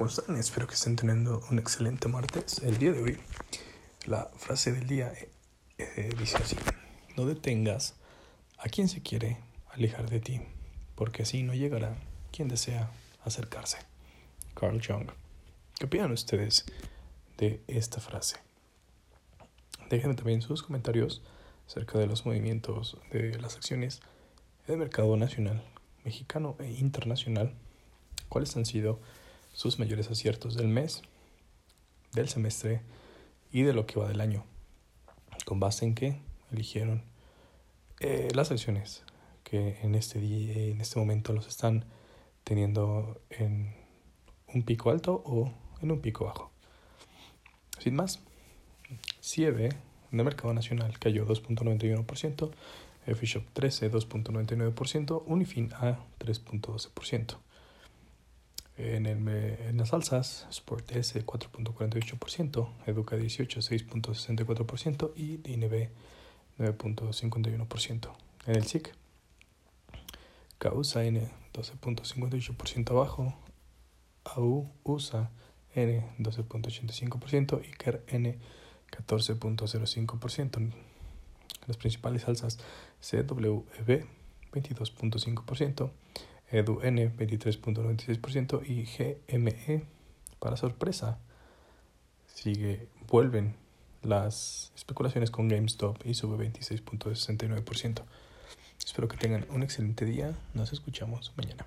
¿cómo? Espero que estén teniendo un excelente martes. El día de hoy, la frase del día eh, dice así, no detengas a quien se quiere alejar de ti, porque así no llegará quien desea acercarse. Carl Jung. ¿Qué opinan ustedes de esta frase? Déjenme también sus comentarios acerca de los movimientos de las acciones del mercado nacional, mexicano e internacional. ¿Cuáles han sido sus mayores aciertos del mes, del semestre y de lo que va del año, con base en que eligieron eh, las acciones que en este, día, en este momento los están teniendo en un pico alto o en un pico bajo. Sin más, CIEB de mercado nacional cayó 2.91%, FShop 13 2.99%, Unifin A 3.12%. En, el, en las alzas, Sport S 4.48%, Educa 18 6.64% y DNB 9.51%. En el SIC, Causa N 12.58% abajo, AU USA N 12.85% y KER N 14.05%. Las principales alzas CWB 22.5%, EduN 23.96% y GME, para sorpresa, sigue, vuelven las especulaciones con GameStop y sube 26.69%. Espero que tengan un excelente día. Nos escuchamos mañana.